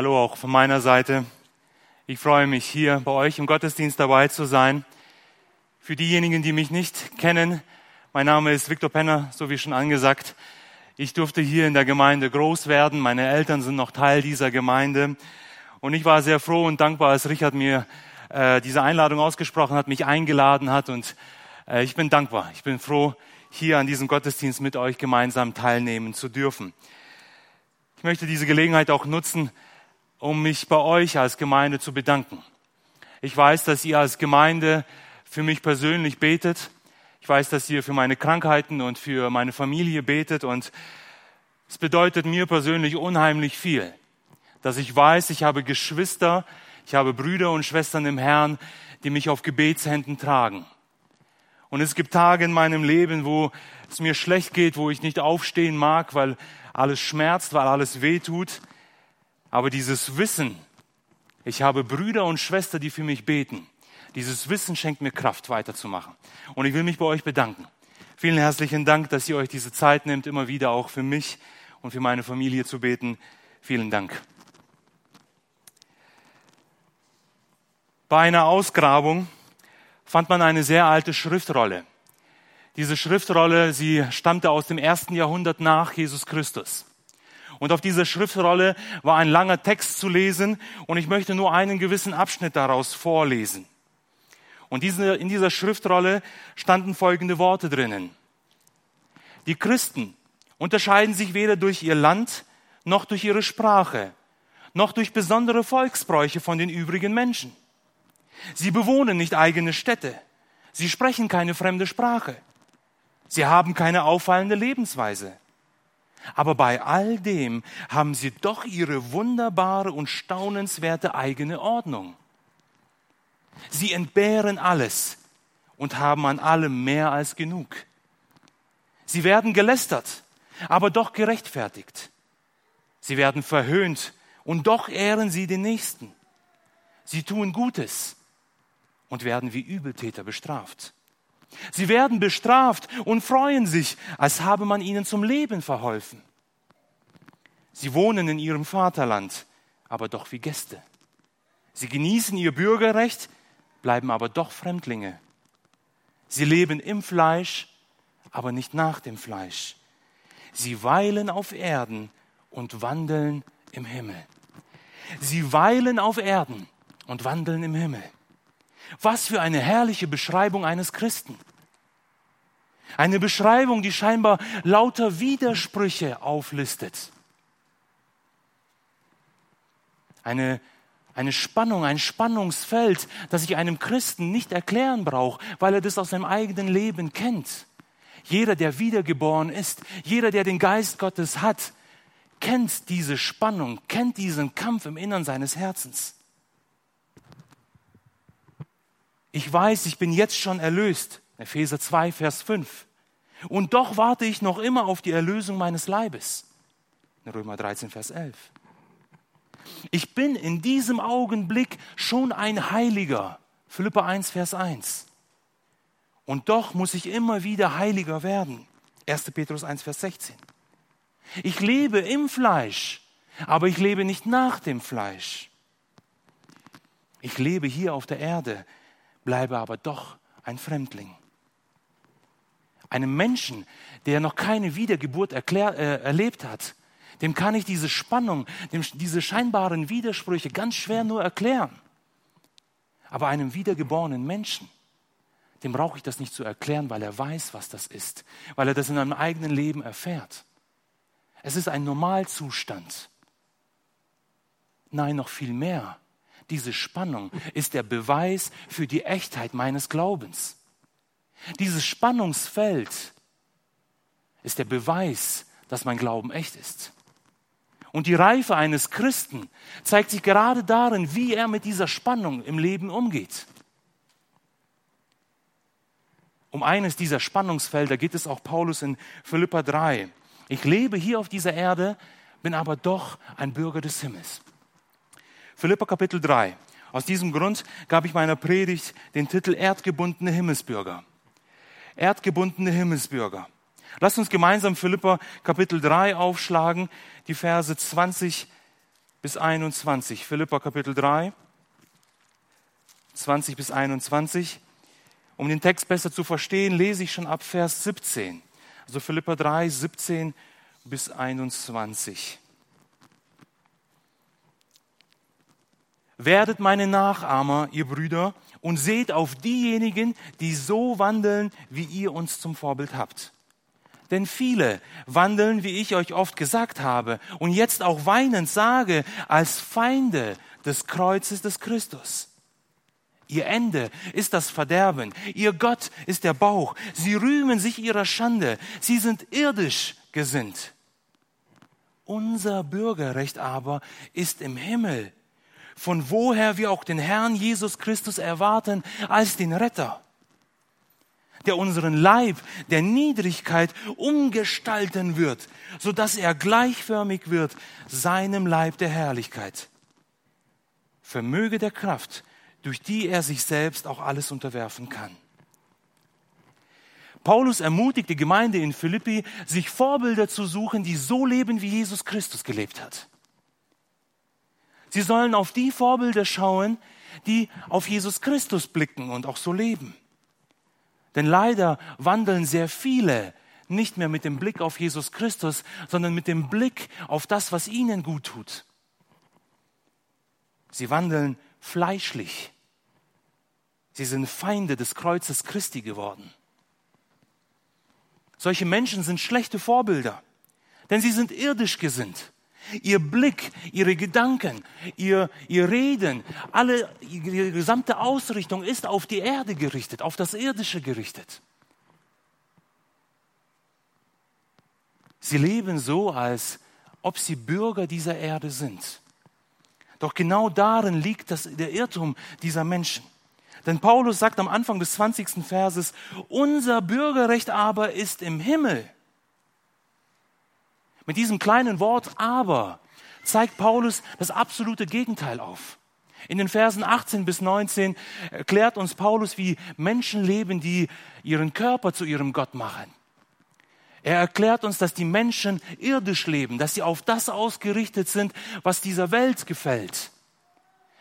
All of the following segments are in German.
Hallo auch von meiner Seite. Ich freue mich, hier bei euch im Gottesdienst dabei zu sein. Für diejenigen, die mich nicht kennen, mein Name ist Viktor Penner, so wie schon angesagt. Ich durfte hier in der Gemeinde groß werden. Meine Eltern sind noch Teil dieser Gemeinde. Und ich war sehr froh und dankbar, als Richard mir äh, diese Einladung ausgesprochen hat, mich eingeladen hat. Und äh, ich bin dankbar. Ich bin froh, hier an diesem Gottesdienst mit euch gemeinsam teilnehmen zu dürfen. Ich möchte diese Gelegenheit auch nutzen, um mich bei euch als Gemeinde zu bedanken. Ich weiß, dass ihr als Gemeinde für mich persönlich betet. Ich weiß, dass ihr für meine Krankheiten und für meine Familie betet und es bedeutet mir persönlich unheimlich viel, dass ich weiß, ich habe Geschwister, ich habe Brüder und Schwestern im Herrn, die mich auf Gebetshänden tragen. Und es gibt Tage in meinem Leben, wo es mir schlecht geht, wo ich nicht aufstehen mag, weil alles schmerzt, weil alles weh tut. Aber dieses Wissen, ich habe Brüder und Schwestern, die für mich beten, dieses Wissen schenkt mir Kraft, weiterzumachen. Und ich will mich bei euch bedanken. Vielen herzlichen Dank, dass ihr euch diese Zeit nehmt, immer wieder auch für mich und für meine Familie zu beten. Vielen Dank. Bei einer Ausgrabung fand man eine sehr alte Schriftrolle. Diese Schriftrolle, sie stammte aus dem ersten Jahrhundert nach Jesus Christus. Und auf dieser Schriftrolle war ein langer Text zu lesen und ich möchte nur einen gewissen Abschnitt daraus vorlesen. Und diese, in dieser Schriftrolle standen folgende Worte drinnen. Die Christen unterscheiden sich weder durch ihr Land noch durch ihre Sprache, noch durch besondere Volksbräuche von den übrigen Menschen. Sie bewohnen nicht eigene Städte. Sie sprechen keine fremde Sprache. Sie haben keine auffallende Lebensweise. Aber bei all dem haben sie doch ihre wunderbare und staunenswerte eigene Ordnung. Sie entbehren alles und haben an allem mehr als genug. Sie werden gelästert, aber doch gerechtfertigt. Sie werden verhöhnt und doch ehren sie den Nächsten. Sie tun Gutes und werden wie Übeltäter bestraft. Sie werden bestraft und freuen sich, als habe man ihnen zum Leben verholfen. Sie wohnen in ihrem Vaterland, aber doch wie Gäste. Sie genießen ihr Bürgerrecht, bleiben aber doch Fremdlinge. Sie leben im Fleisch, aber nicht nach dem Fleisch. Sie weilen auf Erden und wandeln im Himmel. Sie weilen auf Erden und wandeln im Himmel. Was für eine herrliche Beschreibung eines Christen. Eine Beschreibung, die scheinbar lauter Widersprüche auflistet. Eine, eine Spannung, ein Spannungsfeld, das ich einem Christen nicht erklären braucht, weil er das aus seinem eigenen Leben kennt. Jeder, der wiedergeboren ist, jeder, der den Geist Gottes hat, kennt diese Spannung, kennt diesen Kampf im Innern seines Herzens. Ich weiß, ich bin jetzt schon erlöst. Epheser 2, Vers 5. Und doch warte ich noch immer auf die Erlösung meines Leibes. Römer 13, Vers 11. Ich bin in diesem Augenblick schon ein Heiliger. Philippa 1, Vers 1. Und doch muss ich immer wieder heiliger werden. 1. Petrus 1, Vers 16. Ich lebe im Fleisch, aber ich lebe nicht nach dem Fleisch. Ich lebe hier auf der Erde, bleibe aber doch ein Fremdling. Einem Menschen, der noch keine Wiedergeburt erklär, äh, erlebt hat, dem kann ich diese Spannung, dem, diese scheinbaren Widersprüche ganz schwer nur erklären. Aber einem wiedergeborenen Menschen, dem brauche ich das nicht zu erklären, weil er weiß, was das ist, weil er das in seinem eigenen Leben erfährt. Es ist ein Normalzustand. Nein, noch viel mehr diese Spannung ist der Beweis für die Echtheit meines Glaubens. Dieses Spannungsfeld ist der Beweis, dass mein Glauben echt ist. Und die Reife eines Christen zeigt sich gerade darin, wie er mit dieser Spannung im Leben umgeht. Um eines dieser Spannungsfelder geht es auch Paulus in Philippa 3. Ich lebe hier auf dieser Erde, bin aber doch ein Bürger des Himmels. Philippa Kapitel 3. Aus diesem Grund gab ich meiner Predigt den Titel Erdgebundene Himmelsbürger. Erdgebundene Himmelsbürger. Lasst uns gemeinsam Philippa Kapitel 3 aufschlagen, die Verse 20 bis 21. Philippa Kapitel 3, 20 bis 21. Um den Text besser zu verstehen, lese ich schon ab Vers 17. Also Philippa 3, 17 bis 21. Werdet meine Nachahmer, ihr Brüder, und seht auf diejenigen, die so wandeln, wie ihr uns zum Vorbild habt. Denn viele wandeln, wie ich euch oft gesagt habe und jetzt auch weinend sage, als Feinde des Kreuzes des Christus. Ihr Ende ist das Verderben, ihr Gott ist der Bauch, sie rühmen sich ihrer Schande, sie sind irdisch gesinnt. Unser Bürgerrecht aber ist im Himmel, von woher wir auch den Herrn Jesus Christus erwarten als den Retter der unseren Leib der Niedrigkeit umgestalten wird, so dass er gleichförmig wird seinem Leib der Herrlichkeit. Vermöge der Kraft, durch die er sich selbst auch alles unterwerfen kann. Paulus ermutigt die Gemeinde in Philippi, sich Vorbilder zu suchen, die so leben, wie Jesus Christus gelebt hat. Sie sollen auf die Vorbilder schauen, die auf Jesus Christus blicken und auch so leben. Denn leider wandeln sehr viele nicht mehr mit dem Blick auf Jesus Christus, sondern mit dem Blick auf das, was ihnen gut tut. Sie wandeln fleischlich. Sie sind Feinde des Kreuzes Christi geworden. Solche Menschen sind schlechte Vorbilder, denn sie sind irdisch gesinnt. Ihr Blick, ihre Gedanken, ihr, ihr Reden, alle, ihre gesamte Ausrichtung ist auf die Erde gerichtet, auf das Irdische gerichtet. Sie leben so, als ob sie Bürger dieser Erde sind. Doch genau darin liegt das, der Irrtum dieser Menschen. Denn Paulus sagt am Anfang des 20. Verses, unser Bürgerrecht aber ist im Himmel. Mit diesem kleinen Wort aber zeigt Paulus das absolute Gegenteil auf. In den Versen 18 bis 19 erklärt uns Paulus, wie Menschen leben, die ihren Körper zu ihrem Gott machen. Er erklärt uns, dass die Menschen irdisch leben, dass sie auf das ausgerichtet sind, was dieser Welt gefällt.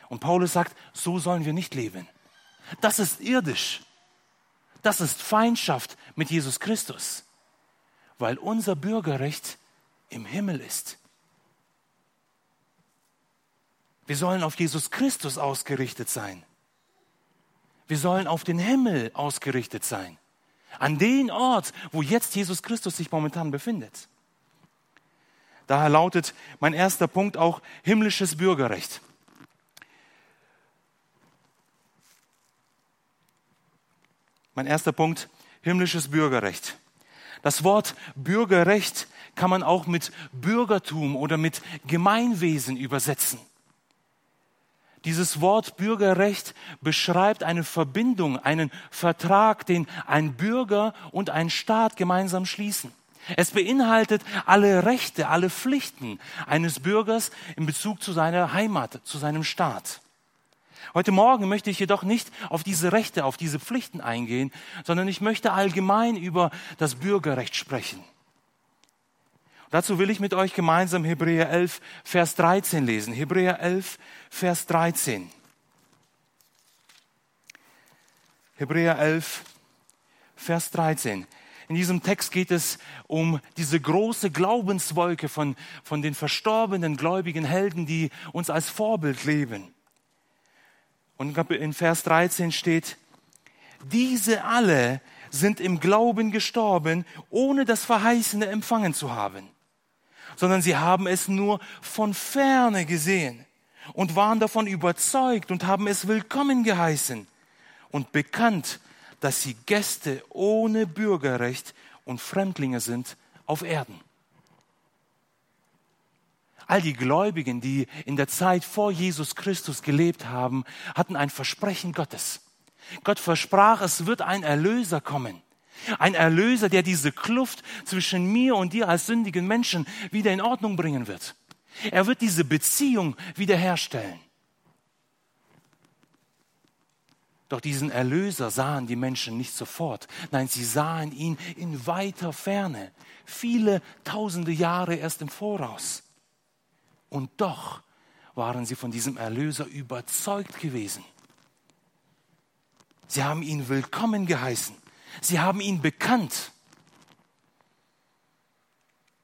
Und Paulus sagt, so sollen wir nicht leben. Das ist irdisch. Das ist Feindschaft mit Jesus Christus, weil unser Bürgerrecht im Himmel ist. Wir sollen auf Jesus Christus ausgerichtet sein. Wir sollen auf den Himmel ausgerichtet sein. An den Ort, wo jetzt Jesus Christus sich momentan befindet. Daher lautet mein erster Punkt auch himmlisches Bürgerrecht. Mein erster Punkt, himmlisches Bürgerrecht. Das Wort Bürgerrecht kann man auch mit Bürgertum oder mit Gemeinwesen übersetzen. Dieses Wort Bürgerrecht beschreibt eine Verbindung, einen Vertrag, den ein Bürger und ein Staat gemeinsam schließen. Es beinhaltet alle Rechte, alle Pflichten eines Bürgers in Bezug zu seiner Heimat, zu seinem Staat. Heute Morgen möchte ich jedoch nicht auf diese Rechte, auf diese Pflichten eingehen, sondern ich möchte allgemein über das Bürgerrecht sprechen. Dazu will ich mit euch gemeinsam Hebräer 11, Vers 13 lesen. Hebräer 11, Vers 13. Hebräer 11, Vers 13. In diesem Text geht es um diese große Glaubenswolke von, von den verstorbenen gläubigen Helden, die uns als Vorbild leben. Und in Vers 13 steht, diese alle sind im Glauben gestorben, ohne das Verheißene empfangen zu haben sondern sie haben es nur von ferne gesehen und waren davon überzeugt und haben es willkommen geheißen und bekannt, dass sie Gäste ohne Bürgerrecht und Fremdlinge sind auf Erden. All die Gläubigen, die in der Zeit vor Jesus Christus gelebt haben, hatten ein Versprechen Gottes. Gott versprach, es wird ein Erlöser kommen. Ein Erlöser, der diese Kluft zwischen mir und dir als sündigen Menschen wieder in Ordnung bringen wird. Er wird diese Beziehung wiederherstellen. Doch diesen Erlöser sahen die Menschen nicht sofort. Nein, sie sahen ihn in weiter Ferne, viele tausende Jahre erst im Voraus. Und doch waren sie von diesem Erlöser überzeugt gewesen. Sie haben ihn willkommen geheißen. Sie haben ihn bekannt.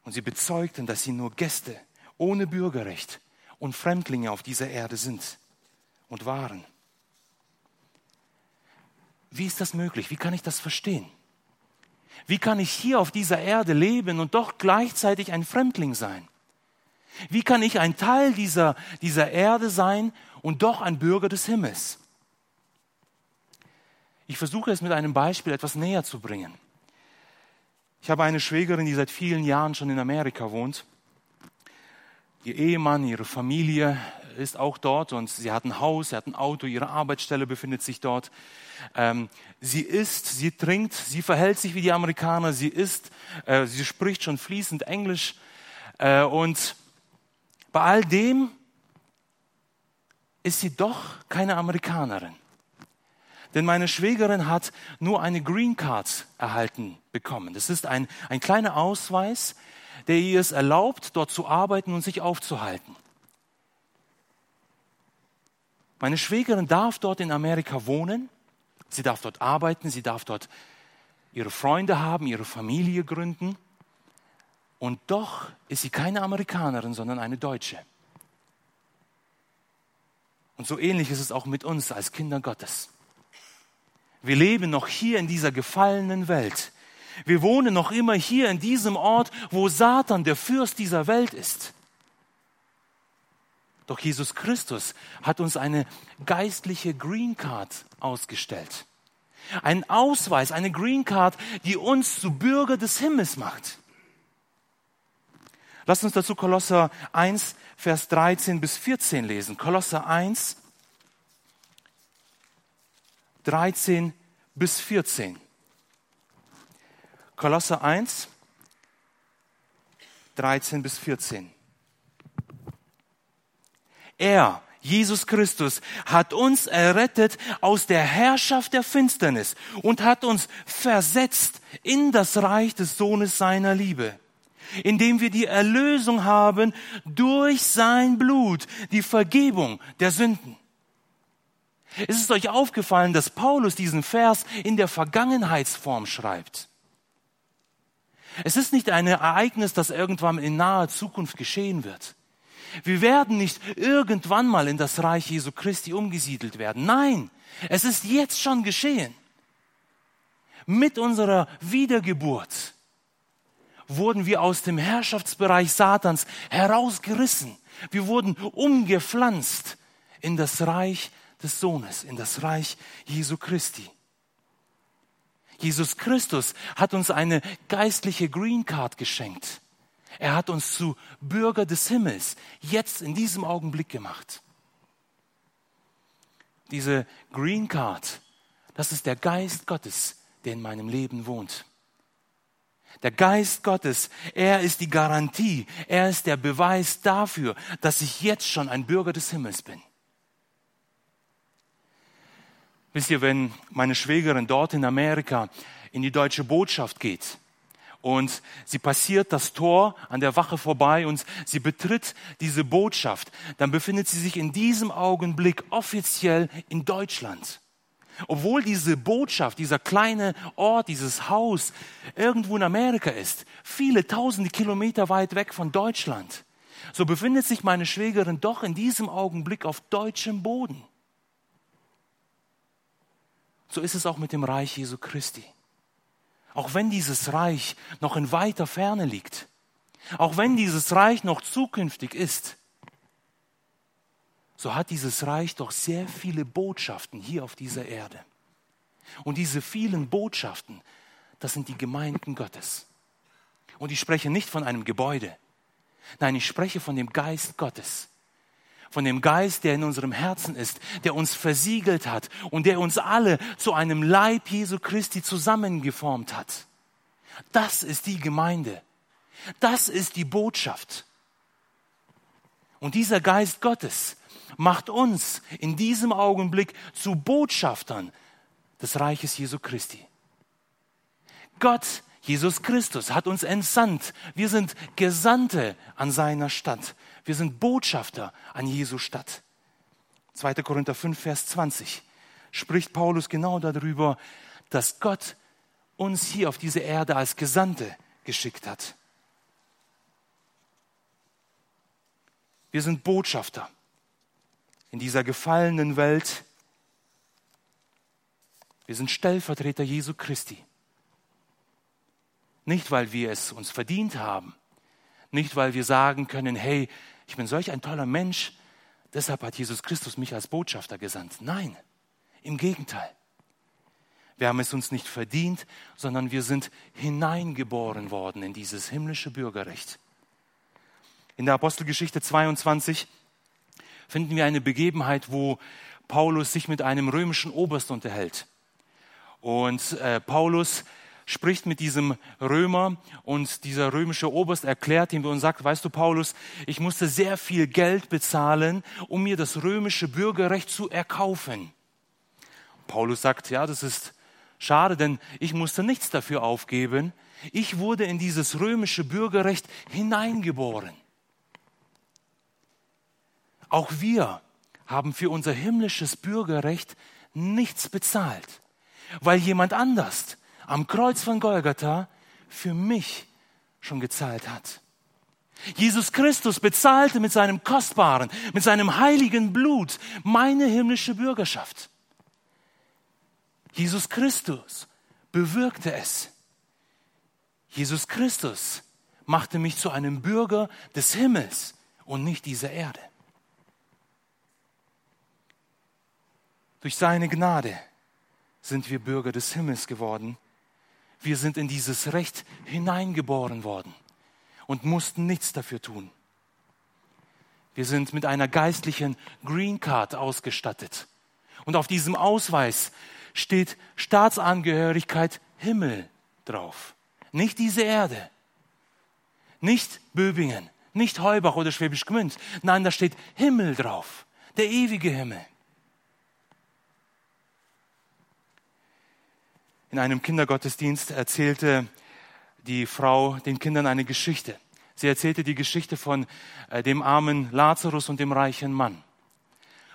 Und sie bezeugten, dass sie nur Gäste ohne Bürgerrecht und Fremdlinge auf dieser Erde sind und waren. Wie ist das möglich? Wie kann ich das verstehen? Wie kann ich hier auf dieser Erde leben und doch gleichzeitig ein Fremdling sein? Wie kann ich ein Teil dieser, dieser Erde sein und doch ein Bürger des Himmels? Ich versuche es mit einem Beispiel etwas näher zu bringen. Ich habe eine Schwägerin, die seit vielen Jahren schon in Amerika wohnt. Ihr Ehemann, ihre Familie ist auch dort und sie hat ein Haus, sie hat ein Auto, ihre Arbeitsstelle befindet sich dort. Ähm, sie isst, sie trinkt, sie verhält sich wie die Amerikaner, sie isst, äh, sie spricht schon fließend Englisch äh, und bei all dem ist sie doch keine Amerikanerin. Denn meine Schwägerin hat nur eine Green Card erhalten bekommen. Das ist ein, ein kleiner Ausweis, der ihr es erlaubt, dort zu arbeiten und sich aufzuhalten. Meine Schwägerin darf dort in Amerika wohnen, sie darf dort arbeiten, sie darf dort ihre Freunde haben, ihre Familie gründen. Und doch ist sie keine Amerikanerin, sondern eine Deutsche. Und so ähnlich ist es auch mit uns als Kinder Gottes. Wir leben noch hier in dieser gefallenen Welt. Wir wohnen noch immer hier in diesem Ort, wo Satan der Fürst dieser Welt ist. Doch Jesus Christus hat uns eine geistliche Green Card ausgestellt. Ein Ausweis, eine Green Card, die uns zu Bürger des Himmels macht. Lasst uns dazu Kolosser 1, Vers 13 bis 14 lesen. Kolosser 1, 13 bis 14. Kolosser 1, 13 bis 14. Er, Jesus Christus, hat uns errettet aus der Herrschaft der Finsternis und hat uns versetzt in das Reich des Sohnes seiner Liebe, indem wir die Erlösung haben durch sein Blut, die Vergebung der Sünden. Ist es euch aufgefallen, dass Paulus diesen Vers in der Vergangenheitsform schreibt? Es ist nicht ein Ereignis, das irgendwann in naher Zukunft geschehen wird. Wir werden nicht irgendwann mal in das Reich Jesu Christi umgesiedelt werden. Nein, es ist jetzt schon geschehen. Mit unserer Wiedergeburt wurden wir aus dem Herrschaftsbereich Satans herausgerissen. Wir wurden umgepflanzt in das Reich des Sohnes, in das Reich Jesu Christi. Jesus Christus hat uns eine geistliche Green Card geschenkt. Er hat uns zu Bürger des Himmels jetzt in diesem Augenblick gemacht. Diese Green Card, das ist der Geist Gottes, der in meinem Leben wohnt. Der Geist Gottes, er ist die Garantie, er ist der Beweis dafür, dass ich jetzt schon ein Bürger des Himmels bin. Wisst ihr, wenn meine Schwägerin dort in Amerika in die deutsche Botschaft geht, und sie passiert das Tor an der Wache vorbei und sie betritt diese Botschaft, dann befindet sie sich in diesem Augenblick offiziell in Deutschland. Obwohl diese Botschaft, dieser kleine Ort, dieses Haus irgendwo in Amerika ist, viele tausende Kilometer weit weg von Deutschland, so befindet sich meine Schwägerin doch in diesem Augenblick auf deutschem Boden. So ist es auch mit dem Reich Jesu Christi. Auch wenn dieses Reich noch in weiter Ferne liegt, auch wenn dieses Reich noch zukünftig ist, so hat dieses Reich doch sehr viele Botschaften hier auf dieser Erde. Und diese vielen Botschaften, das sind die Gemeinden Gottes. Und ich spreche nicht von einem Gebäude. Nein, ich spreche von dem Geist Gottes, von dem Geist, der in unserem Herzen ist, der uns versiegelt hat und der uns alle zu einem Leib Jesu Christi zusammengeformt hat. Das ist die Gemeinde. Das ist die Botschaft. Und dieser Geist Gottes macht uns in diesem Augenblick zu Botschaftern des Reiches Jesu Christi. Gott, Jesus Christus, hat uns entsandt. Wir sind Gesandte an seiner Stadt. Wir sind Botschafter an Jesu Stadt. 2. Korinther 5, Vers 20 spricht Paulus genau darüber, dass Gott uns hier auf diese Erde als Gesandte geschickt hat. Wir sind Botschafter in dieser gefallenen Welt. Wir sind Stellvertreter Jesu Christi. Nicht, weil wir es uns verdient haben, nicht, weil wir sagen können, hey, ich bin solch ein toller Mensch, deshalb hat Jesus Christus mich als Botschafter gesandt. Nein, im Gegenteil. Wir haben es uns nicht verdient, sondern wir sind hineingeboren worden in dieses himmlische Bürgerrecht. In der Apostelgeschichte 22 finden wir eine Begebenheit, wo Paulus sich mit einem römischen Oberst unterhält. Und äh, Paulus spricht mit diesem Römer und dieser römische Oberst erklärt ihm und sagt, weißt du Paulus, ich musste sehr viel Geld bezahlen, um mir das römische Bürgerrecht zu erkaufen. Paulus sagt, ja, das ist schade, denn ich musste nichts dafür aufgeben. Ich wurde in dieses römische Bürgerrecht hineingeboren. Auch wir haben für unser himmlisches Bürgerrecht nichts bezahlt, weil jemand anders am Kreuz von Golgatha für mich schon gezahlt hat. Jesus Christus bezahlte mit seinem kostbaren, mit seinem heiligen Blut meine himmlische Bürgerschaft. Jesus Christus bewirkte es. Jesus Christus machte mich zu einem Bürger des Himmels und nicht dieser Erde. Durch seine Gnade sind wir Bürger des Himmels geworden. Wir sind in dieses Recht hineingeboren worden und mussten nichts dafür tun. Wir sind mit einer geistlichen Green Card ausgestattet. Und auf diesem Ausweis steht Staatsangehörigkeit Himmel drauf. Nicht diese Erde. Nicht Böbingen, nicht Heubach oder Schwäbisch Gmünd. Nein, da steht Himmel drauf. Der ewige Himmel. In einem Kindergottesdienst erzählte die Frau den Kindern eine Geschichte. Sie erzählte die Geschichte von äh, dem armen Lazarus und dem reichen Mann.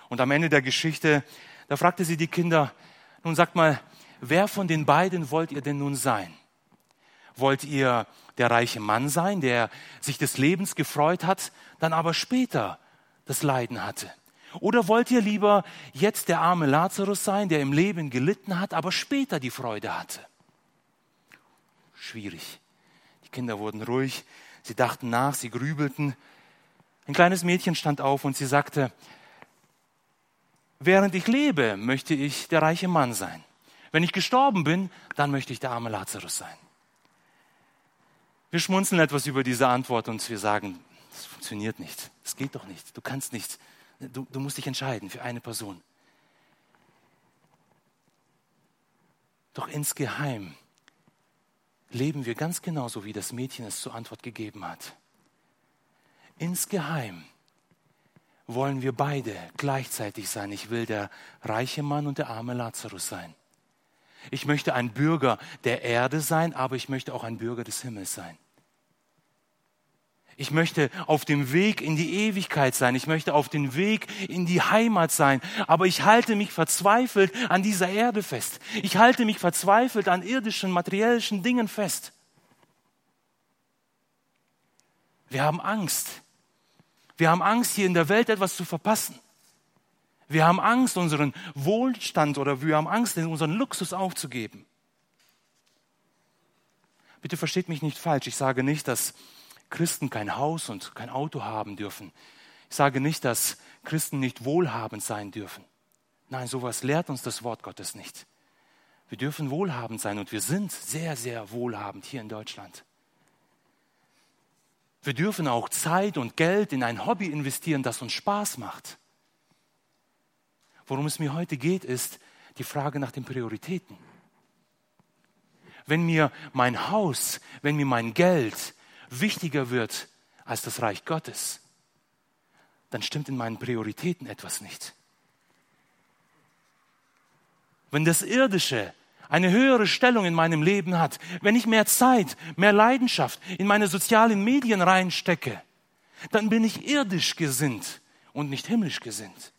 Und am Ende der Geschichte, da fragte sie die Kinder, nun sagt mal, wer von den beiden wollt ihr denn nun sein? Wollt ihr der reiche Mann sein, der sich des Lebens gefreut hat, dann aber später das Leiden hatte? Oder wollt ihr lieber jetzt der arme Lazarus sein, der im Leben gelitten hat, aber später die Freude hatte? Schwierig. Die Kinder wurden ruhig, sie dachten nach, sie grübelten. Ein kleines Mädchen stand auf und sie sagte, während ich lebe, möchte ich der reiche Mann sein. Wenn ich gestorben bin, dann möchte ich der arme Lazarus sein. Wir schmunzeln etwas über diese Antwort und wir sagen, das funktioniert nicht. Das geht doch nicht. Du kannst nicht. Du, du musst dich entscheiden für eine Person. Doch insgeheim leben wir ganz genauso, wie das Mädchen es zur Antwort gegeben hat. Insgeheim wollen wir beide gleichzeitig sein. Ich will der reiche Mann und der arme Lazarus sein. Ich möchte ein Bürger der Erde sein, aber ich möchte auch ein Bürger des Himmels sein. Ich möchte auf dem Weg in die Ewigkeit sein. Ich möchte auf dem Weg in die Heimat sein. Aber ich halte mich verzweifelt an dieser Erde fest. Ich halte mich verzweifelt an irdischen, materiellen Dingen fest. Wir haben Angst. Wir haben Angst, hier in der Welt etwas zu verpassen. Wir haben Angst, unseren Wohlstand oder wir haben Angst, unseren Luxus aufzugeben. Bitte versteht mich nicht falsch. Ich sage nicht, dass Christen kein Haus und kein Auto haben dürfen. Ich sage nicht, dass Christen nicht wohlhabend sein dürfen. Nein, sowas lehrt uns das Wort Gottes nicht. Wir dürfen wohlhabend sein und wir sind sehr, sehr wohlhabend hier in Deutschland. Wir dürfen auch Zeit und Geld in ein Hobby investieren, das uns Spaß macht. Worum es mir heute geht, ist die Frage nach den Prioritäten. Wenn mir mein Haus, wenn mir mein Geld wichtiger wird als das Reich Gottes, dann stimmt in meinen Prioritäten etwas nicht. Wenn das Irdische eine höhere Stellung in meinem Leben hat, wenn ich mehr Zeit, mehr Leidenschaft in meine sozialen Medien reinstecke, dann bin ich irdisch gesinnt und nicht himmlisch gesinnt.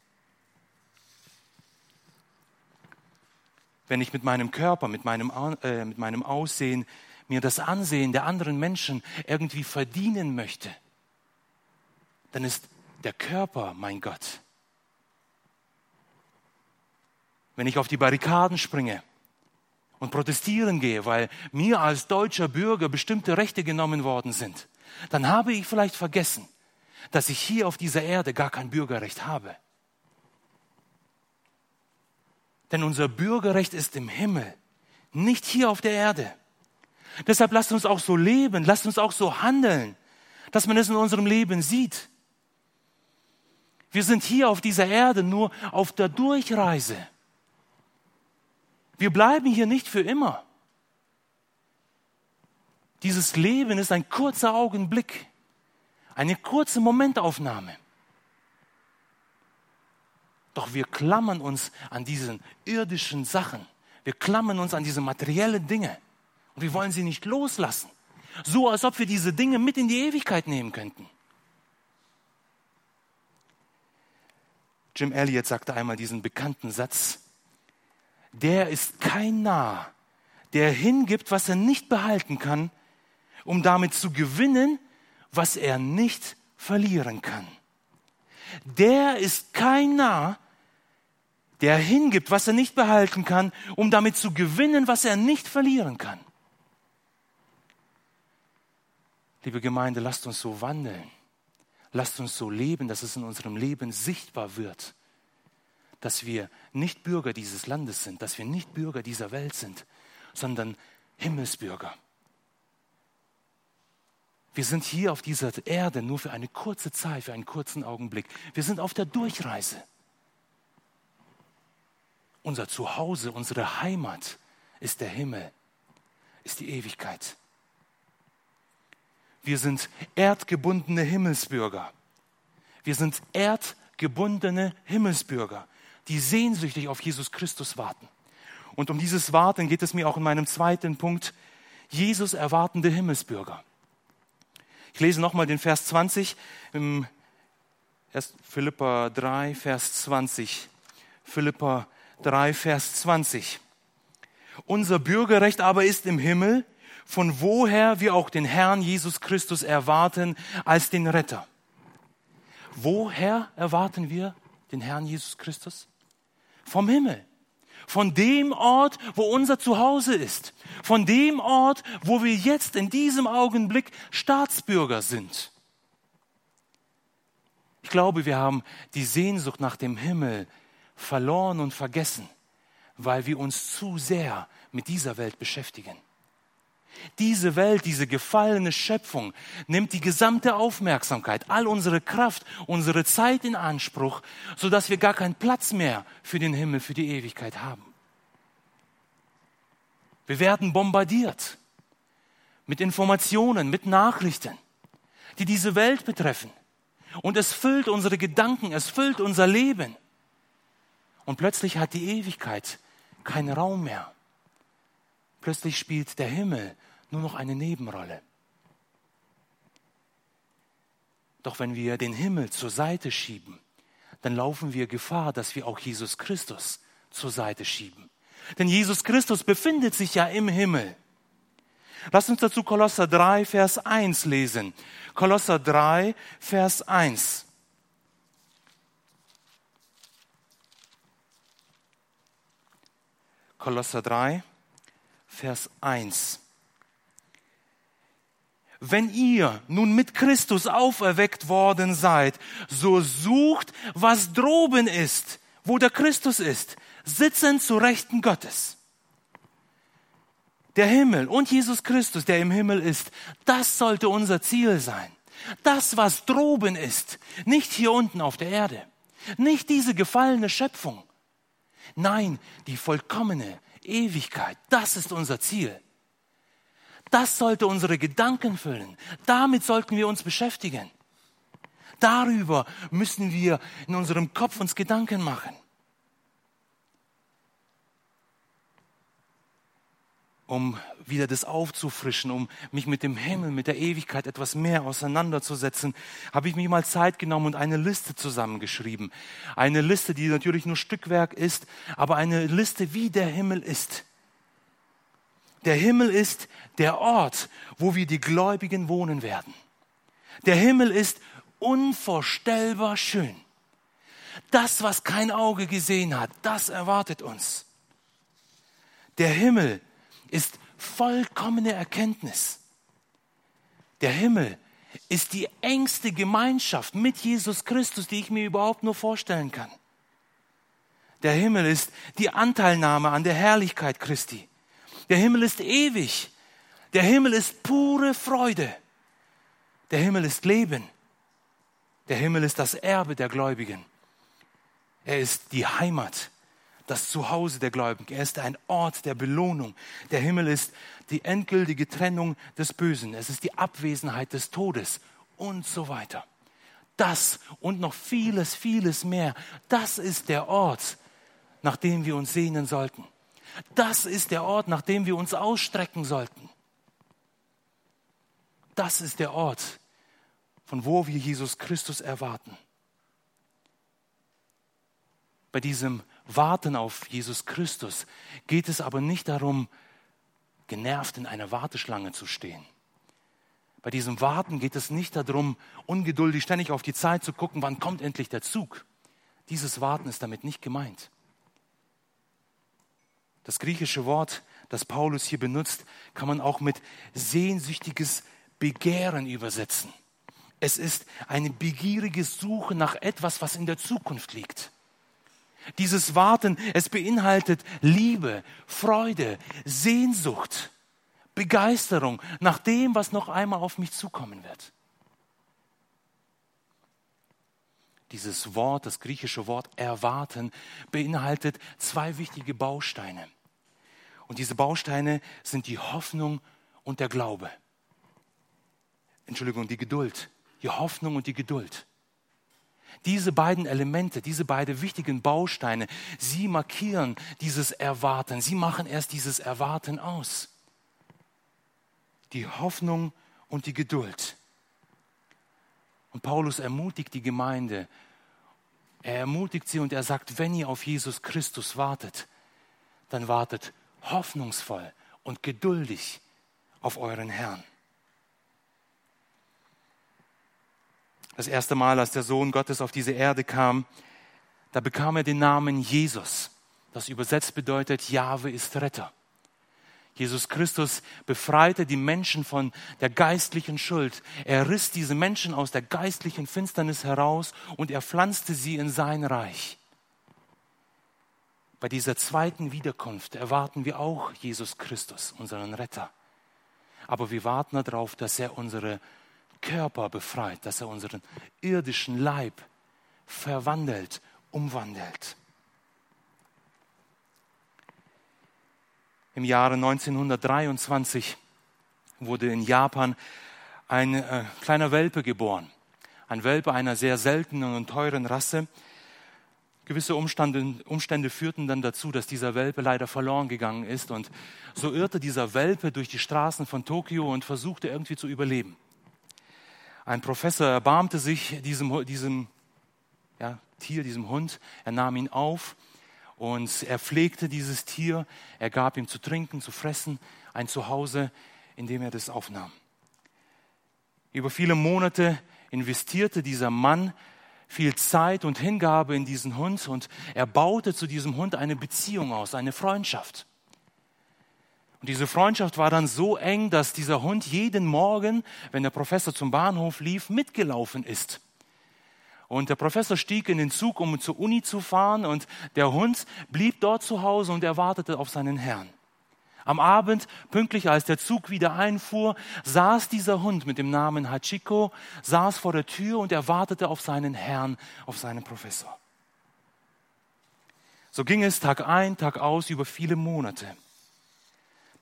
Wenn ich mit meinem Körper, mit meinem, äh, mit meinem Aussehen mir das Ansehen der anderen Menschen irgendwie verdienen möchte, dann ist der Körper mein Gott. Wenn ich auf die Barrikaden springe und protestieren gehe, weil mir als deutscher Bürger bestimmte Rechte genommen worden sind, dann habe ich vielleicht vergessen, dass ich hier auf dieser Erde gar kein Bürgerrecht habe. Denn unser Bürgerrecht ist im Himmel, nicht hier auf der Erde. Deshalb lasst uns auch so leben, lasst uns auch so handeln, dass man es in unserem Leben sieht. Wir sind hier auf dieser Erde nur auf der Durchreise. Wir bleiben hier nicht für immer. Dieses Leben ist ein kurzer Augenblick, eine kurze Momentaufnahme. Doch wir klammern uns an diesen irdischen Sachen. Wir klammern uns an diese materiellen Dinge. Und wir wollen sie nicht loslassen. So als ob wir diese Dinge mit in die Ewigkeit nehmen könnten. Jim Elliot sagte einmal diesen bekannten Satz, der ist kein Narr, der hingibt, was er nicht behalten kann, um damit zu gewinnen, was er nicht verlieren kann. Der ist kein Narr, der hingibt, was er nicht behalten kann, um damit zu gewinnen, was er nicht verlieren kann. Liebe Gemeinde, lasst uns so wandeln. Lasst uns so leben, dass es in unserem Leben sichtbar wird, dass wir nicht Bürger dieses Landes sind, dass wir nicht Bürger dieser Welt sind, sondern Himmelsbürger. Wir sind hier auf dieser Erde nur für eine kurze Zeit, für einen kurzen Augenblick. Wir sind auf der Durchreise. Unser Zuhause, unsere Heimat ist der Himmel, ist die Ewigkeit. Wir sind erdgebundene Himmelsbürger. Wir sind erdgebundene Himmelsbürger, die sehnsüchtig auf Jesus Christus warten. Und um dieses Warten geht es mir auch in meinem zweiten Punkt. Jesus erwartende Himmelsbürger. Ich lese nochmal den Vers 20 im Philippa 3, Vers 20. Philippa 3, Vers 20. Unser Bürgerrecht aber ist im Himmel, von woher wir auch den Herrn Jesus Christus erwarten als den Retter. Woher erwarten wir den Herrn Jesus Christus? Vom Himmel. Von dem Ort, wo unser Zuhause ist. Von dem Ort, wo wir jetzt in diesem Augenblick Staatsbürger sind. Ich glaube, wir haben die Sehnsucht nach dem Himmel verloren und vergessen, weil wir uns zu sehr mit dieser Welt beschäftigen. Diese Welt, diese gefallene Schöpfung nimmt die gesamte Aufmerksamkeit, all unsere Kraft, unsere Zeit in Anspruch, sodass wir gar keinen Platz mehr für den Himmel, für die Ewigkeit haben. Wir werden bombardiert mit Informationen, mit Nachrichten, die diese Welt betreffen. Und es füllt unsere Gedanken, es füllt unser Leben. Und plötzlich hat die Ewigkeit keinen Raum mehr. Plötzlich spielt der Himmel nur noch eine Nebenrolle. Doch wenn wir den Himmel zur Seite schieben, dann laufen wir Gefahr, dass wir auch Jesus Christus zur Seite schieben. Denn Jesus Christus befindet sich ja im Himmel. Lass uns dazu Kolosser 3, Vers 1 lesen. Kolosser 3, Vers 1. Kolosser 3, Vers 1. Wenn ihr nun mit Christus auferweckt worden seid, so sucht, was droben ist, wo der Christus ist, sitzend zu Rechten Gottes. Der Himmel und Jesus Christus, der im Himmel ist, das sollte unser Ziel sein. Das, was droben ist, nicht hier unten auf der Erde, nicht diese gefallene Schöpfung. Nein, die vollkommene Ewigkeit, das ist unser Ziel. Das sollte unsere Gedanken füllen. Damit sollten wir uns beschäftigen. Darüber müssen wir in unserem Kopf uns Gedanken machen. Um wieder das aufzufrischen, um mich mit dem Himmel, mit der Ewigkeit etwas mehr auseinanderzusetzen, habe ich mir mal Zeit genommen und eine Liste zusammengeschrieben. Eine Liste, die natürlich nur Stückwerk ist, aber eine Liste, wie der Himmel ist. Der Himmel ist der Ort, wo wir die Gläubigen wohnen werden. Der Himmel ist unvorstellbar schön. Das, was kein Auge gesehen hat, das erwartet uns. Der Himmel ist vollkommene Erkenntnis. Der Himmel ist die engste Gemeinschaft mit Jesus Christus, die ich mir überhaupt nur vorstellen kann. Der Himmel ist die Anteilnahme an der Herrlichkeit Christi. Der Himmel ist ewig. Der Himmel ist pure Freude. Der Himmel ist Leben. Der Himmel ist das Erbe der Gläubigen. Er ist die Heimat, das Zuhause der Gläubigen. Er ist ein Ort der Belohnung. Der Himmel ist die endgültige Trennung des Bösen. Es ist die Abwesenheit des Todes und so weiter. Das und noch vieles, vieles mehr. Das ist der Ort, nach dem wir uns sehnen sollten. Das ist der Ort, nach dem wir uns ausstrecken sollten. Das ist der Ort, von wo wir Jesus Christus erwarten. Bei diesem Warten auf Jesus Christus geht es aber nicht darum, genervt in einer Warteschlange zu stehen. Bei diesem Warten geht es nicht darum, ungeduldig ständig auf die Zeit zu gucken, wann kommt endlich der Zug. Dieses Warten ist damit nicht gemeint. Das griechische Wort, das Paulus hier benutzt, kann man auch mit sehnsüchtiges Begehren übersetzen. Es ist eine begierige Suche nach etwas, was in der Zukunft liegt. Dieses Warten, es beinhaltet Liebe, Freude, Sehnsucht, Begeisterung nach dem, was noch einmal auf mich zukommen wird. Dieses Wort, das griechische Wort erwarten, beinhaltet zwei wichtige Bausteine. Und diese Bausteine sind die Hoffnung und der Glaube. Entschuldigung, die Geduld. Die Hoffnung und die Geduld. Diese beiden Elemente, diese beiden wichtigen Bausteine, sie markieren dieses Erwarten. Sie machen erst dieses Erwarten aus. Die Hoffnung und die Geduld. Und Paulus ermutigt die Gemeinde. Er ermutigt sie und er sagt, wenn ihr auf Jesus Christus wartet, dann wartet hoffnungsvoll und geduldig auf euren Herrn. Das erste Mal, als der Sohn Gottes auf diese Erde kam, da bekam er den Namen Jesus. Das übersetzt bedeutet, Jahwe ist Retter. Jesus Christus befreite die Menschen von der geistlichen Schuld. Er riss diese Menschen aus der geistlichen Finsternis heraus und er pflanzte sie in sein Reich. Bei dieser zweiten Wiederkunft erwarten wir auch Jesus Christus, unseren Retter. Aber wir warten darauf, dass er unsere Körper befreit, dass er unseren irdischen Leib verwandelt, umwandelt. Im Jahre 1923 wurde in Japan ein äh, kleiner Welpe geboren. Ein Welpe einer sehr seltenen und teuren Rasse. Gewisse Umstände, Umstände führten dann dazu, dass dieser Welpe leider verloren gegangen ist. Und so irrte dieser Welpe durch die Straßen von Tokio und versuchte irgendwie zu überleben. Ein Professor erbarmte sich diesem, diesem ja, Tier, diesem Hund. Er nahm ihn auf und er pflegte dieses Tier. Er gab ihm zu trinken, zu fressen, ein Zuhause, in dem er das aufnahm. Über viele Monate investierte dieser Mann viel Zeit und Hingabe in diesen Hund und er baute zu diesem Hund eine Beziehung aus, eine Freundschaft. Und diese Freundschaft war dann so eng, dass dieser Hund jeden Morgen, wenn der Professor zum Bahnhof lief, mitgelaufen ist. Und der Professor stieg in den Zug, um zur Uni zu fahren, und der Hund blieb dort zu Hause und er wartete auf seinen Herrn. Am Abend, pünktlich als der Zug wieder einfuhr, saß dieser Hund mit dem Namen Hachiko, saß vor der Tür und er wartete auf seinen Herrn, auf seinen Professor. So ging es Tag ein, Tag aus über viele Monate.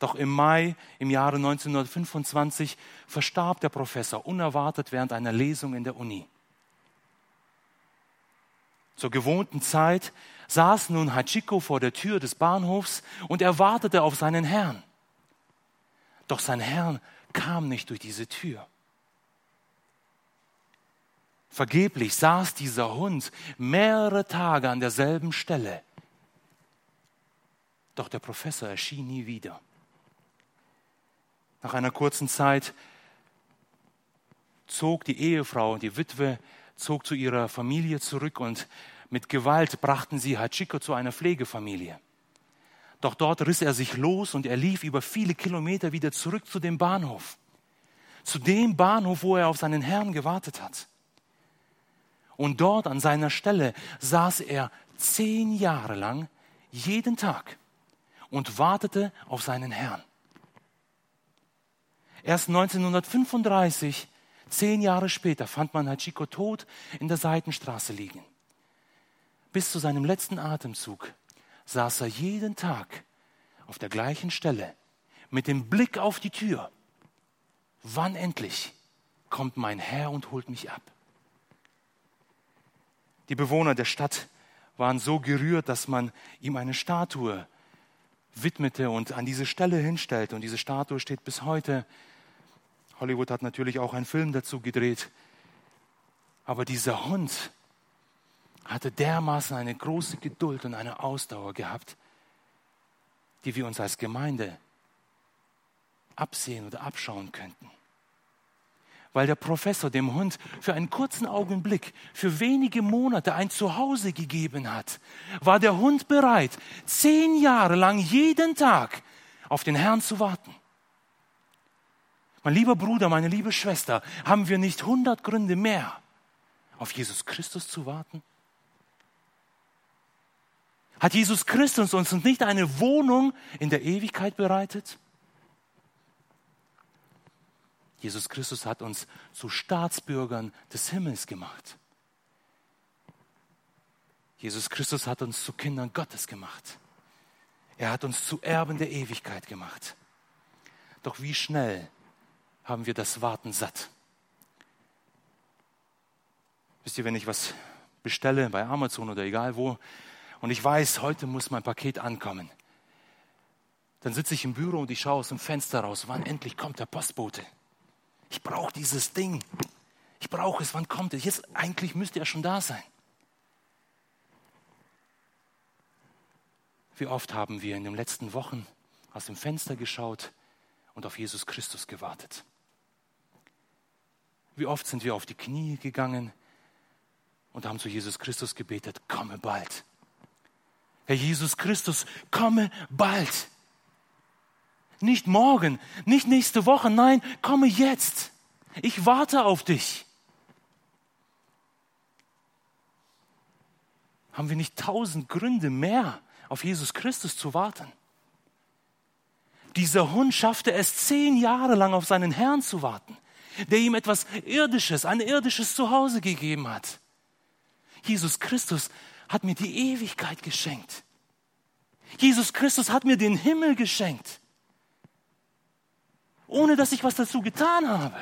Doch im Mai im Jahre 1925 verstarb der Professor unerwartet während einer Lesung in der Uni. Zur gewohnten Zeit saß nun Hachiko vor der Tür des Bahnhofs und er wartete auf seinen Herrn. Doch sein Herr kam nicht durch diese Tür. Vergeblich saß dieser Hund mehrere Tage an derselben Stelle. Doch der Professor erschien nie wieder. Nach einer kurzen Zeit zog die Ehefrau, die Witwe, zog zu ihrer Familie zurück und mit Gewalt brachten sie Hachiko zu einer Pflegefamilie. Doch dort riss er sich los und er lief über viele Kilometer wieder zurück zu dem Bahnhof. Zu dem Bahnhof, wo er auf seinen Herrn gewartet hat. Und dort an seiner Stelle saß er zehn Jahre lang jeden Tag und wartete auf seinen Herrn. Erst 1935, zehn Jahre später, fand man Hachiko tot in der Seitenstraße liegen. Bis zu seinem letzten Atemzug saß er jeden Tag auf der gleichen Stelle mit dem Blick auf die Tür. Wann endlich kommt mein Herr und holt mich ab? Die Bewohner der Stadt waren so gerührt, dass man ihm eine Statue widmete und an diese Stelle hinstellte. Und diese Statue steht bis heute. Hollywood hat natürlich auch einen Film dazu gedreht. Aber dieser Hund hatte dermaßen eine große Geduld und eine Ausdauer gehabt, die wir uns als Gemeinde absehen oder abschauen könnten. Weil der Professor dem Hund für einen kurzen Augenblick, für wenige Monate ein Zuhause gegeben hat, war der Hund bereit, zehn Jahre lang jeden Tag auf den Herrn zu warten. Mein lieber Bruder, meine liebe Schwester, haben wir nicht hundert Gründe mehr, auf Jesus Christus zu warten? Hat Jesus Christus uns nicht eine Wohnung in der Ewigkeit bereitet? Jesus Christus hat uns zu Staatsbürgern des Himmels gemacht. Jesus Christus hat uns zu Kindern Gottes gemacht. Er hat uns zu Erben der Ewigkeit gemacht. Doch wie schnell haben wir das Warten satt? Wisst ihr, wenn ich was bestelle bei Amazon oder egal wo, und ich weiß, heute muss mein Paket ankommen. Dann sitze ich im Büro und ich schaue aus dem Fenster raus. Wann endlich kommt der Postbote? Ich brauche dieses Ding. Ich brauche es. Wann kommt es? Jetzt eigentlich müsste er schon da sein. Wie oft haben wir in den letzten Wochen aus dem Fenster geschaut und auf Jesus Christus gewartet? Wie oft sind wir auf die Knie gegangen und haben zu Jesus Christus gebetet, komme bald. Herr Jesus Christus, komme bald. Nicht morgen, nicht nächste Woche, nein, komme jetzt. Ich warte auf dich. Haben wir nicht tausend Gründe mehr, auf Jesus Christus zu warten? Dieser Hund schaffte es zehn Jahre lang auf seinen Herrn zu warten, der ihm etwas Irdisches, ein irdisches Zuhause gegeben hat. Jesus Christus hat mir die Ewigkeit geschenkt. Jesus Christus hat mir den Himmel geschenkt, ohne dass ich was dazu getan habe.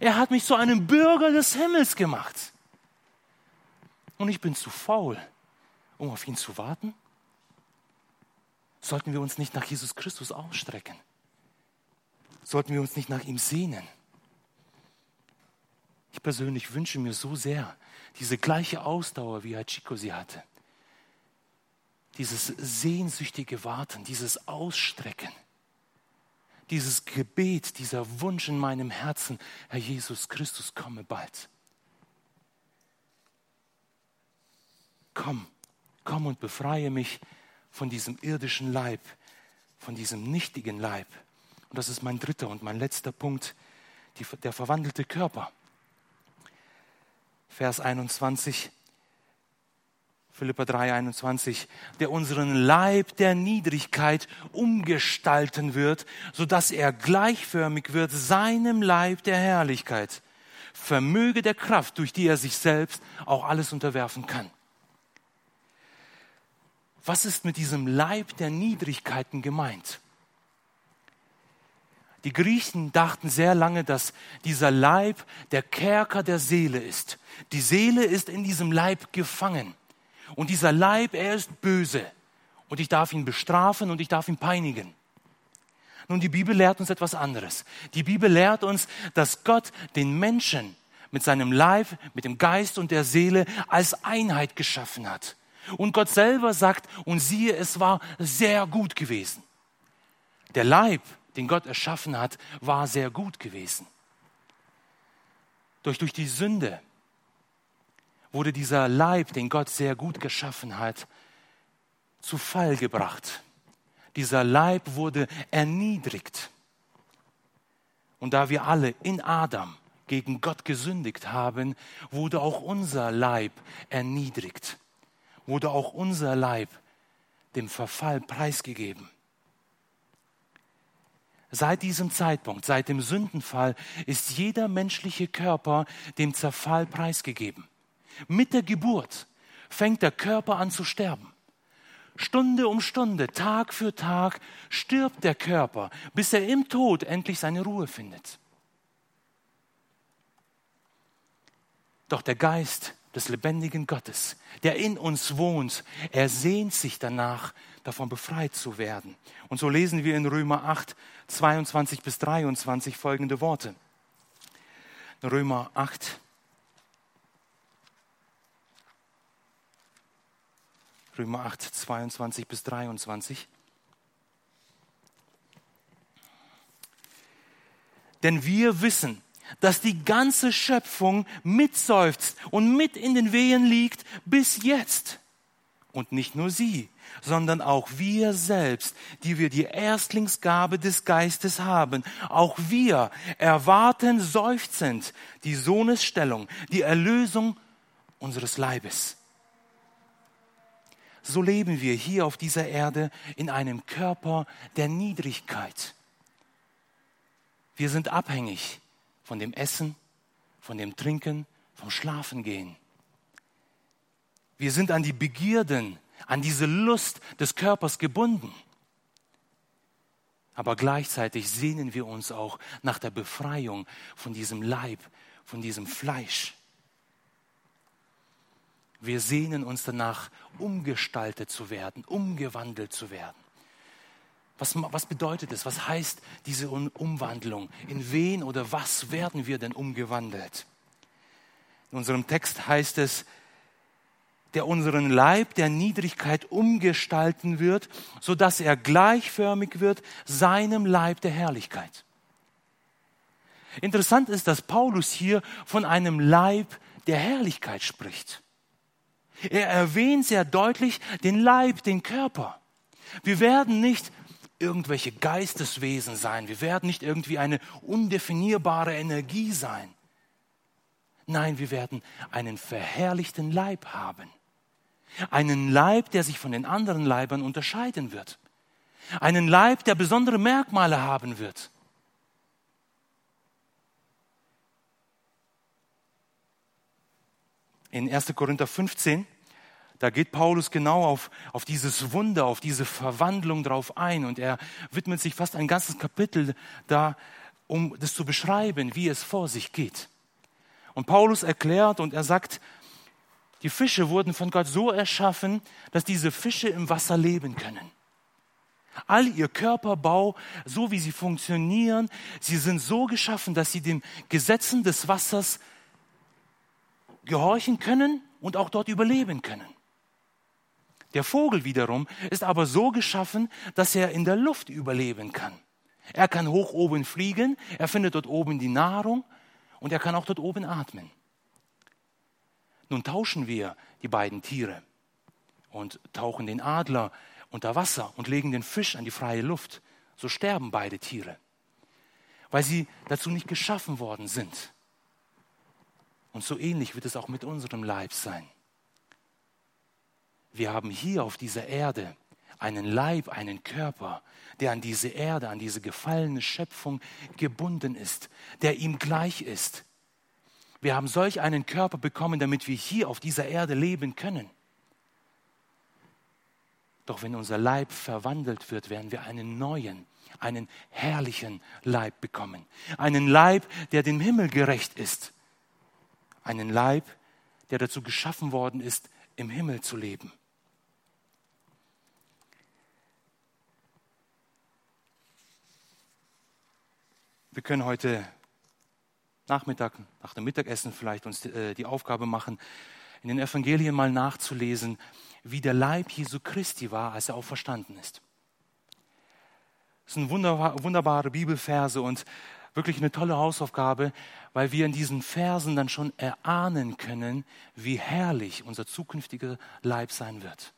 Er hat mich zu einem Bürger des Himmels gemacht. Und ich bin zu faul, um auf ihn zu warten. Sollten wir uns nicht nach Jesus Christus ausstrecken? Sollten wir uns nicht nach ihm sehnen? Ich persönlich wünsche mir so sehr diese gleiche Ausdauer, wie Herr Chico sie hatte. Dieses sehnsüchtige Warten, dieses Ausstrecken, dieses Gebet, dieser Wunsch in meinem Herzen, Herr Jesus Christus, komme bald. Komm, komm und befreie mich von diesem irdischen Leib, von diesem nichtigen Leib. Und das ist mein dritter und mein letzter Punkt, die, der verwandelte Körper. Vers 21. Philippa 3, 21, der unseren Leib der Niedrigkeit umgestalten wird, so dass er gleichförmig wird seinem Leib der Herrlichkeit, vermöge der Kraft, durch die er sich selbst auch alles unterwerfen kann. Was ist mit diesem Leib der Niedrigkeiten gemeint? Die Griechen dachten sehr lange, dass dieser Leib der Kerker der Seele ist. Die Seele ist in diesem Leib gefangen. Und dieser Leib, er ist böse. Und ich darf ihn bestrafen und ich darf ihn peinigen. Nun, die Bibel lehrt uns etwas anderes. Die Bibel lehrt uns, dass Gott den Menschen mit seinem Leib, mit dem Geist und der Seele als Einheit geschaffen hat. Und Gott selber sagt, und siehe, es war sehr gut gewesen. Der Leib, den Gott erschaffen hat, war sehr gut gewesen. Durch, durch die Sünde wurde dieser Leib, den Gott sehr gut geschaffen hat, zu Fall gebracht. Dieser Leib wurde erniedrigt. Und da wir alle in Adam gegen Gott gesündigt haben, wurde auch unser Leib erniedrigt, wurde auch unser Leib dem Verfall preisgegeben. Seit diesem Zeitpunkt, seit dem Sündenfall, ist jeder menschliche Körper dem Zerfall preisgegeben. Mit der Geburt fängt der Körper an zu sterben. Stunde um Stunde, Tag für Tag stirbt der Körper, bis er im Tod endlich seine Ruhe findet. Doch der Geist des lebendigen Gottes, der in uns wohnt, er sehnt sich danach, davon befreit zu werden. Und so lesen wir in Römer 8, 22 bis 23 folgende Worte. Römer 8, Römer 8, 22 bis 23. Denn wir wissen, dass die ganze Schöpfung mitseufzt und mit in den Wehen liegt bis jetzt. Und nicht nur sie, sondern auch wir selbst, die wir die Erstlingsgabe des Geistes haben, auch wir erwarten seufzend die Sohnesstellung, die Erlösung unseres Leibes so leben wir hier auf dieser Erde in einem Körper der Niedrigkeit. Wir sind abhängig von dem Essen, von dem Trinken, vom Schlafengehen. Wir sind an die Begierden, an diese Lust des Körpers gebunden. Aber gleichzeitig sehnen wir uns auch nach der Befreiung von diesem Leib, von diesem Fleisch. Wir sehnen uns danach, umgestaltet zu werden, umgewandelt zu werden. Was, was bedeutet es? Was heißt diese Umwandlung? In wen oder was werden wir denn umgewandelt? In unserem Text heißt es, der unseren Leib der Niedrigkeit umgestalten wird, so dass er gleichförmig wird seinem Leib der Herrlichkeit. Interessant ist, dass Paulus hier von einem Leib der Herrlichkeit spricht. Er erwähnt sehr deutlich den Leib, den Körper. Wir werden nicht irgendwelche Geisteswesen sein. Wir werden nicht irgendwie eine undefinierbare Energie sein. Nein, wir werden einen verherrlichten Leib haben. Einen Leib, der sich von den anderen Leibern unterscheiden wird. Einen Leib, der besondere Merkmale haben wird. in 1. Korinther 15, da geht Paulus genau auf, auf dieses Wunder, auf diese Verwandlung drauf ein und er widmet sich fast ein ganzes Kapitel da, um das zu beschreiben, wie es vor sich geht. Und Paulus erklärt und er sagt, die Fische wurden von Gott so erschaffen, dass diese Fische im Wasser leben können. All ihr Körperbau, so wie sie funktionieren, sie sind so geschaffen, dass sie den Gesetzen des Wassers gehorchen können und auch dort überleben können. Der Vogel wiederum ist aber so geschaffen, dass er in der Luft überleben kann. Er kann hoch oben fliegen, er findet dort oben die Nahrung und er kann auch dort oben atmen. Nun tauschen wir die beiden Tiere und tauchen den Adler unter Wasser und legen den Fisch an die freie Luft. So sterben beide Tiere, weil sie dazu nicht geschaffen worden sind. Und so ähnlich wird es auch mit unserem Leib sein. Wir haben hier auf dieser Erde einen Leib, einen Körper, der an diese Erde, an diese gefallene Schöpfung gebunden ist, der ihm gleich ist. Wir haben solch einen Körper bekommen, damit wir hier auf dieser Erde leben können. Doch wenn unser Leib verwandelt wird, werden wir einen neuen, einen herrlichen Leib bekommen. Einen Leib, der dem Himmel gerecht ist einen Leib, der dazu geschaffen worden ist, im Himmel zu leben. Wir können heute Nachmittag, nach dem Mittagessen vielleicht uns äh, die Aufgabe machen, in den Evangelien mal nachzulesen, wie der Leib Jesu Christi war, als er auferstanden ist. Das sind wunderbar, wunderbare Bibelverse und wirklich eine tolle Hausaufgabe, weil wir in diesen Versen dann schon erahnen können, wie herrlich unser zukünftiger Leib sein wird.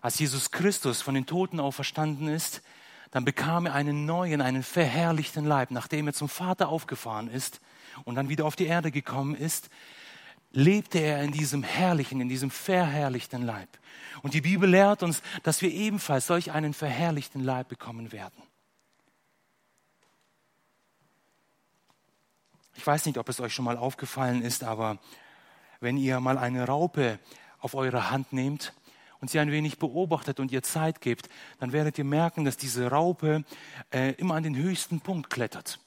Als Jesus Christus von den Toten auferstanden ist, dann bekam er einen neuen, einen verherrlichten Leib, nachdem er zum Vater aufgefahren ist und dann wieder auf die Erde gekommen ist, lebte er in diesem herrlichen, in diesem verherrlichten Leib. Und die Bibel lehrt uns, dass wir ebenfalls solch einen verherrlichten Leib bekommen werden. Ich weiß nicht, ob es euch schon mal aufgefallen ist, aber wenn ihr mal eine Raupe auf eure Hand nehmt und sie ein wenig beobachtet und ihr Zeit gebt, dann werdet ihr merken, dass diese Raupe äh, immer an den höchsten Punkt klettert.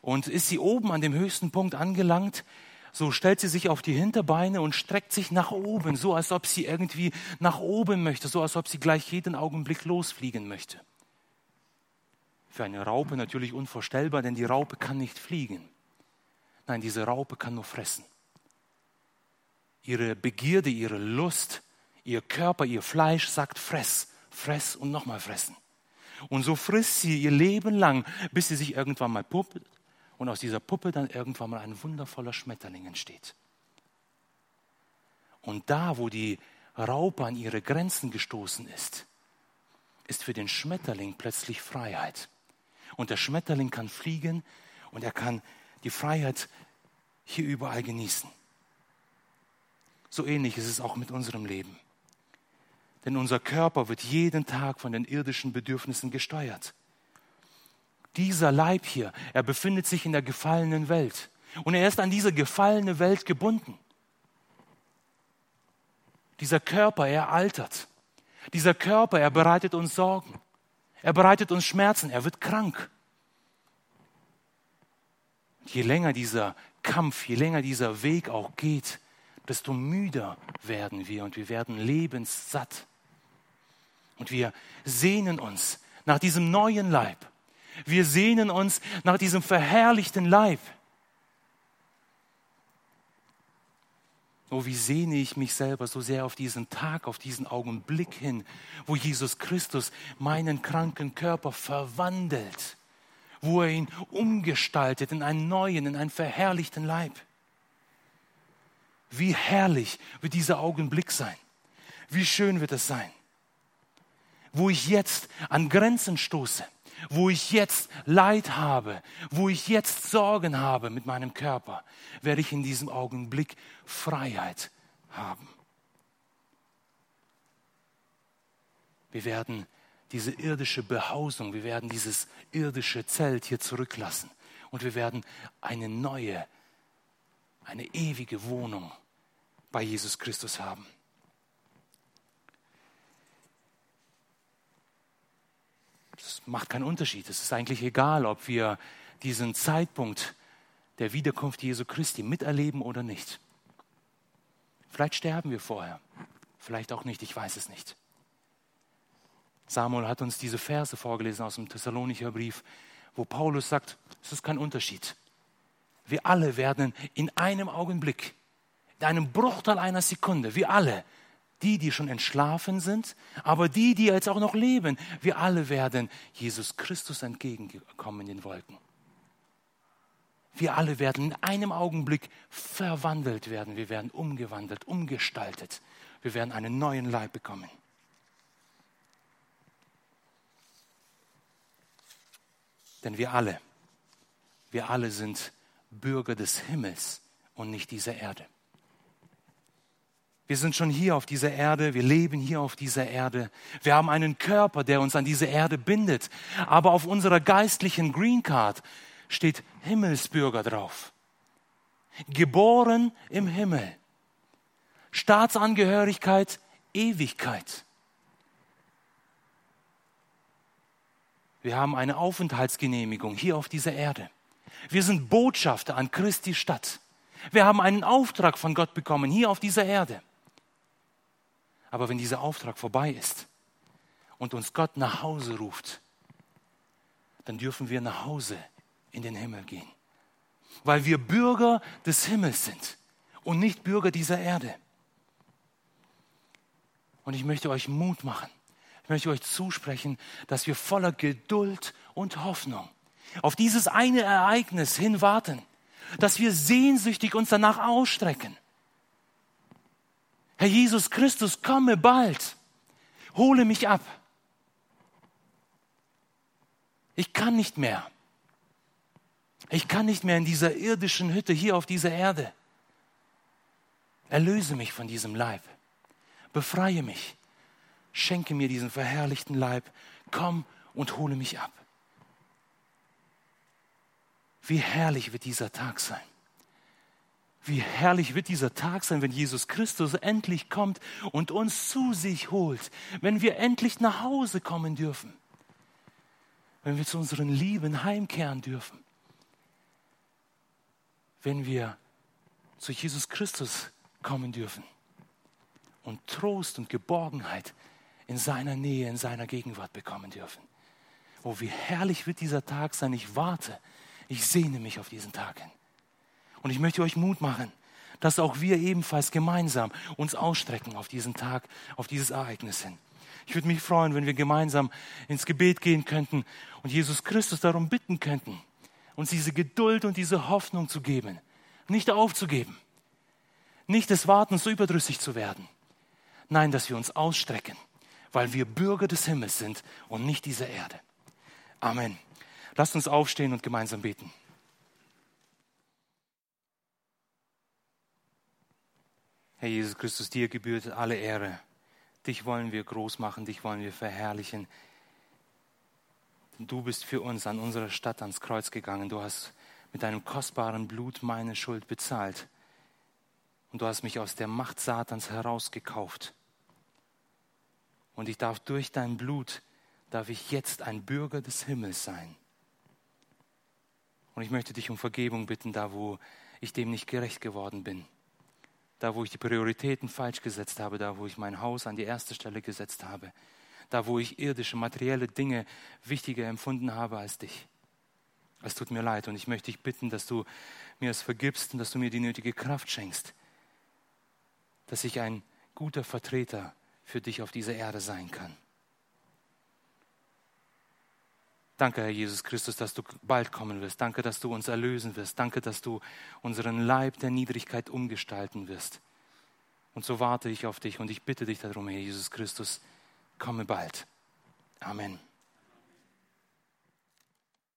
Und ist sie oben an dem höchsten Punkt angelangt, so stellt sie sich auf die Hinterbeine und streckt sich nach oben, so als ob sie irgendwie nach oben möchte, so als ob sie gleich jeden Augenblick losfliegen möchte. Für eine Raupe natürlich unvorstellbar, denn die Raupe kann nicht fliegen. Nein, diese Raupe kann nur fressen. Ihre Begierde, ihre Lust, ihr Körper, ihr Fleisch sagt fress, fress und nochmal fressen. Und so frisst sie ihr Leben lang, bis sie sich irgendwann mal puppt und aus dieser Puppe dann irgendwann mal ein wundervoller Schmetterling entsteht. Und da, wo die Raupe an ihre Grenzen gestoßen ist, ist für den Schmetterling plötzlich Freiheit. Und der Schmetterling kann fliegen und er kann die Freiheit hier überall genießen. So ähnlich ist es auch mit unserem Leben. Denn unser Körper wird jeden Tag von den irdischen Bedürfnissen gesteuert. Dieser Leib hier, er befindet sich in der gefallenen Welt. Und er ist an diese gefallene Welt gebunden. Dieser Körper, er altert. Dieser Körper, er bereitet uns Sorgen. Er bereitet uns Schmerzen, er wird krank. Je länger dieser Kampf, je länger dieser Weg auch geht, desto müder werden wir und wir werden lebenssatt. Und wir sehnen uns nach diesem neuen Leib. Wir sehnen uns nach diesem verherrlichten Leib. Oh, wie sehne ich mich selber so sehr auf diesen Tag, auf diesen Augenblick hin, wo Jesus Christus meinen kranken Körper verwandelt, wo er ihn umgestaltet in einen neuen, in einen verherrlichten Leib. Wie herrlich wird dieser Augenblick sein. Wie schön wird es sein. Wo ich jetzt an Grenzen stoße, wo ich jetzt Leid habe, wo ich jetzt Sorgen habe mit meinem Körper, werde ich in diesem Augenblick Freiheit haben. Wir werden diese irdische Behausung, wir werden dieses irdische Zelt hier zurücklassen und wir werden eine neue, eine ewige Wohnung bei Jesus Christus haben. Es macht keinen Unterschied. Es ist eigentlich egal, ob wir diesen Zeitpunkt der Wiederkunft Jesu Christi miterleben oder nicht. Vielleicht sterben wir vorher, vielleicht auch nicht, ich weiß es nicht. Samuel hat uns diese Verse vorgelesen aus dem Thessalonicher Brief, wo Paulus sagt, es ist kein Unterschied. Wir alle werden in einem Augenblick, in einem Bruchteil einer Sekunde, wir alle die, die schon entschlafen sind, aber die, die jetzt auch noch leben. Wir alle werden Jesus Christus entgegenkommen in den Wolken. Wir alle werden in einem Augenblick verwandelt werden. Wir werden umgewandelt, umgestaltet. Wir werden einen neuen Leib bekommen. Denn wir alle, wir alle sind Bürger des Himmels und nicht dieser Erde. Wir sind schon hier auf dieser Erde, wir leben hier auf dieser Erde. Wir haben einen Körper, der uns an diese Erde bindet. Aber auf unserer geistlichen Green Card steht Himmelsbürger drauf. Geboren im Himmel. Staatsangehörigkeit, Ewigkeit. Wir haben eine Aufenthaltsgenehmigung hier auf dieser Erde. Wir sind Botschafter an Christi Stadt. Wir haben einen Auftrag von Gott bekommen hier auf dieser Erde. Aber wenn dieser Auftrag vorbei ist und uns Gott nach Hause ruft, dann dürfen wir nach Hause in den Himmel gehen. Weil wir Bürger des Himmels sind und nicht Bürger dieser Erde. Und ich möchte euch Mut machen. Ich möchte euch zusprechen, dass wir voller Geduld und Hoffnung auf dieses eine Ereignis hin warten, dass wir sehnsüchtig uns danach ausstrecken. Herr Jesus Christus, komme bald, hole mich ab. Ich kann nicht mehr. Ich kann nicht mehr in dieser irdischen Hütte hier auf dieser Erde. Erlöse mich von diesem Leib. Befreie mich. Schenke mir diesen verherrlichten Leib. Komm und hole mich ab. Wie herrlich wird dieser Tag sein. Wie herrlich wird dieser Tag sein, wenn Jesus Christus endlich kommt und uns zu sich holt, wenn wir endlich nach Hause kommen dürfen, wenn wir zu unseren Lieben heimkehren dürfen, wenn wir zu Jesus Christus kommen dürfen und Trost und Geborgenheit in seiner Nähe, in seiner Gegenwart bekommen dürfen. Oh, wie herrlich wird dieser Tag sein. Ich warte ich sehne mich auf diesen Tag hin. Und ich möchte euch Mut machen, dass auch wir ebenfalls gemeinsam uns ausstrecken auf diesen Tag, auf dieses Ereignis hin. Ich würde mich freuen, wenn wir gemeinsam ins Gebet gehen könnten und Jesus Christus darum bitten könnten, uns diese Geduld und diese Hoffnung zu geben, nicht aufzugeben, nicht des Wartens so überdrüssig zu werden. Nein, dass wir uns ausstrecken, weil wir Bürger des Himmels sind und nicht dieser Erde. Amen. Lasst uns aufstehen und gemeinsam beten. Herr Jesus Christus, dir gebührt alle Ehre. Dich wollen wir groß machen, dich wollen wir verherrlichen. Du bist für uns an unserer Stadt ans Kreuz gegangen. Du hast mit deinem kostbaren Blut meine Schuld bezahlt. Und du hast mich aus der Macht Satans herausgekauft. Und ich darf durch dein Blut, darf ich jetzt ein Bürger des Himmels sein. Und ich möchte dich um Vergebung bitten, da wo ich dem nicht gerecht geworden bin. Da wo ich die Prioritäten falsch gesetzt habe, da wo ich mein Haus an die erste Stelle gesetzt habe. Da wo ich irdische, materielle Dinge wichtiger empfunden habe als dich. Es tut mir leid und ich möchte dich bitten, dass du mir es vergibst und dass du mir die nötige Kraft schenkst, dass ich ein guter Vertreter für dich auf dieser Erde sein kann. Danke, Herr Jesus Christus, dass du bald kommen wirst. Danke, dass du uns erlösen wirst. Danke, dass du unseren Leib der Niedrigkeit umgestalten wirst. Und so warte ich auf dich und ich bitte dich darum, Herr Jesus Christus, komme bald. Amen.